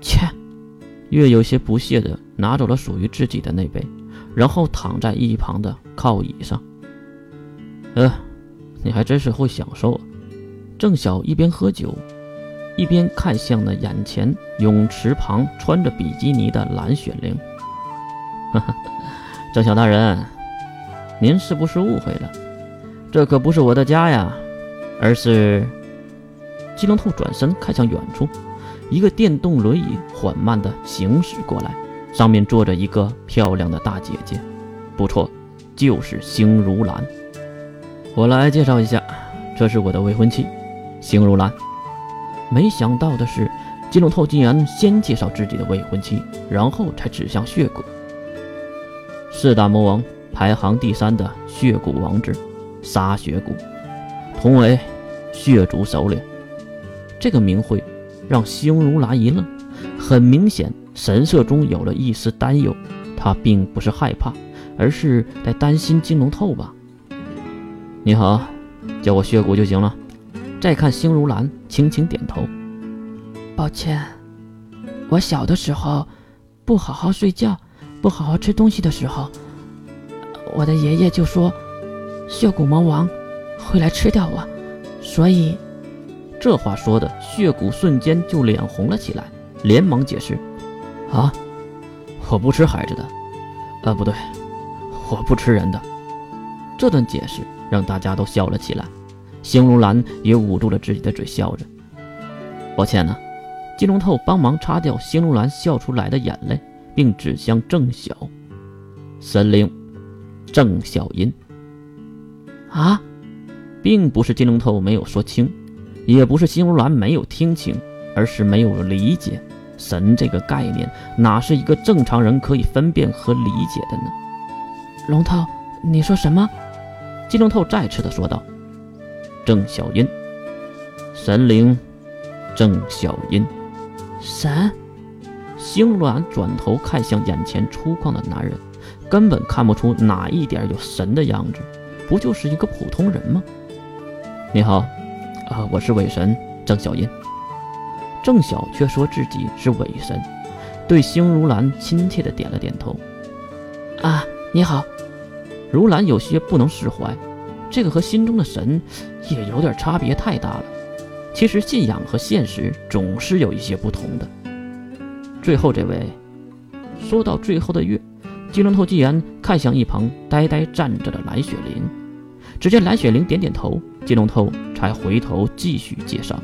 切！月有些不屑地拿走了属于自己的那杯，然后躺在一旁的靠椅上。呃，你还真是会享受啊！郑晓一边喝酒，一边看向了眼前泳池旁穿着比基尼的蓝雪玲。哈哈，郑晓大人，您是不是误会了？这可不是我的家呀，而是……金龙兔转身看向远处。一个电动轮椅缓慢地行驶过来，上面坐着一个漂亮的大姐姐，不错，就是星如兰。我来介绍一下，这是我的未婚妻，星如兰。没想到的是，金龙透竟然先介绍自己的未婚妻，然后才指向血骨。四大魔王排行第三的血骨王之沙血骨，同为血族首领。这个名讳。让星如兰一愣，很明显，神色中有了一丝担忧。他并不是害怕，而是在担心金龙透吧。你好，叫我血骨就行了。再看星如兰，轻轻点头。抱歉，我小的时候不好好睡觉，不好好吃东西的时候，我的爷爷就说血骨魔王会来吃掉我，所以。这话说的，血骨瞬间就脸红了起来，连忙解释：“啊，我不吃孩子的，啊，不对，我不吃人的。”这段解释让大家都笑了起来，星如兰也捂住了自己的嘴，笑着。抱歉呢，金龙透帮忙擦掉星如兰笑出来的眼泪，并指向郑晓：“神灵，郑晓音。”啊，并不是金龙透没有说清。也不是星如兰没有听清，而是没有理解神这个概念，哪是一个正常人可以分辨和理解的呢？龙头，你说什么？金龙头再次的说道：“郑小音，神灵，郑小音，神。”星如兰转头看向眼前粗犷的男人，根本看不出哪一点有神的样子，不就是一个普通人吗？你好。啊，我是伪神郑小音。郑晓却说自己是伪神，对星如兰亲切的点了点头。啊，你好。如兰有些不能释怀，这个和心中的神也有点差别太大了。其实信仰和现实总是有一些不同的。最后这位，说到最后的月，金龙头既然看向一旁呆呆站着的蓝雪玲，只见蓝雪玲点点头。金龙头才回头继续介绍：“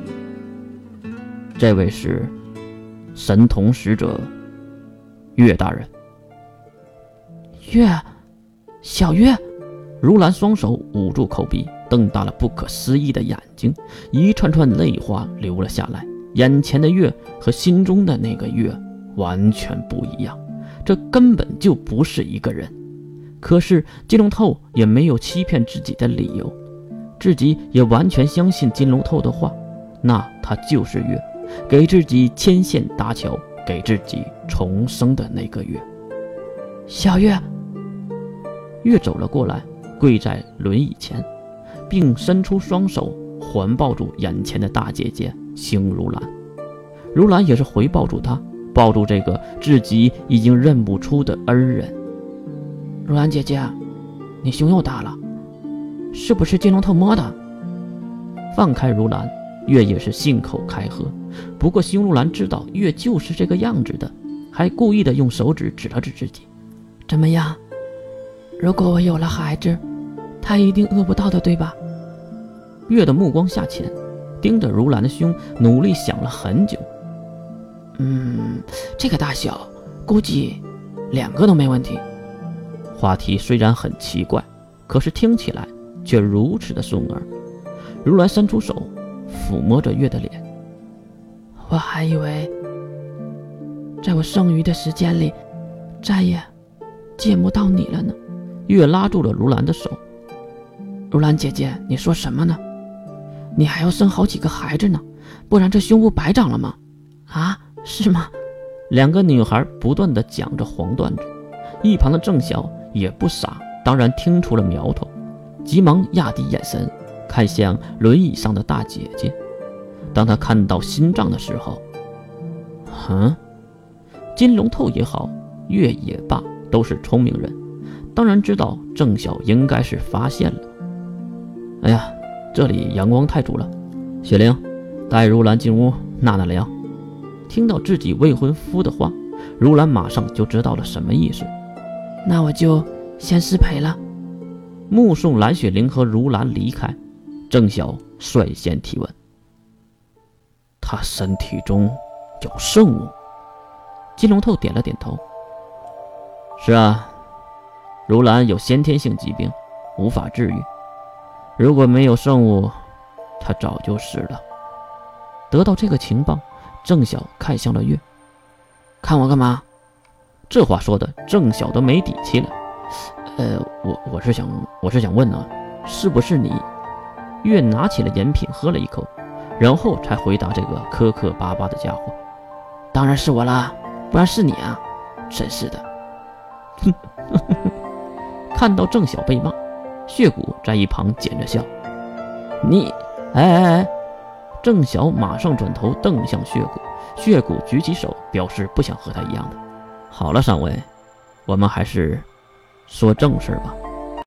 这位是神童使者岳大人。”岳，小岳，如兰双手捂住口鼻，瞪大了不可思议的眼睛，一串串泪花流了下来。眼前的岳和心中的那个岳完全不一样，这根本就不是一个人。可是金龙透也没有欺骗自己的理由。自己也完全相信金龙透的话，那他就是月，给自己牵线搭桥，给自己重生的那个月。小月，月走了过来，跪在轮椅前，并伸出双手环抱住眼前的大姐姐星如兰。如兰也是回抱住她，抱住这个自己已经认不出的恩人。如兰姐姐，你胸又大了。是不是金龙头摸的？放开如兰，月也是信口开河。不过星如兰知道月就是这个样子的，还故意的用手指指了指自己。怎么样？如果我有了孩子，他一定饿不到的，对吧？月的目光下潜，盯着如兰的胸，努力想了很久。嗯，这个大小，估计两个都没问题。话题虽然很奇怪，可是听起来……却如此的顺耳，如兰伸出手抚摸着月的脸。我还以为，在我剩余的时间里，再也见不到你了呢。月拉住了如兰的手。如兰姐姐，你说什么呢？你还要生好几个孩子呢，不然这胸部白长了吗？啊，是吗？两个女孩不断的讲着黄段子，一旁的郑晓也不傻，当然听出了苗头。急忙压低眼神，看向轮椅上的大姐姐。当他看到心脏的时候，哼，金龙透也好，月也罢，都是聪明人，当然知道郑晓应该是发现了。哎呀，这里阳光太足了，雪玲，带如兰进屋纳纳凉。听到自己未婚夫的话，如兰马上就知道了什么意思。那我就先失陪了。目送蓝雪玲和如兰离开，郑晓率先提问：“他身体中有圣物？”金龙透点了点头：“是啊，如兰有先天性疾病，无法治愈。如果没有圣物，他早就死了。”得到这个情报，郑晓看向了月：“看我干嘛？”这话说的郑晓都没底气了。呃，我我是想，我是想问呢，是不是你？月拿起了饮品喝了一口，然后才回答这个磕磕巴巴的家伙：“当然是我啦，不然是你啊！真是的。”哼，看到郑晓被骂，血骨在一旁捡着笑：“你，哎哎哎！”郑晓马上转头瞪向血骨，血骨举起手表示不想和他一样的。好了，上文，我们还是说正事吧。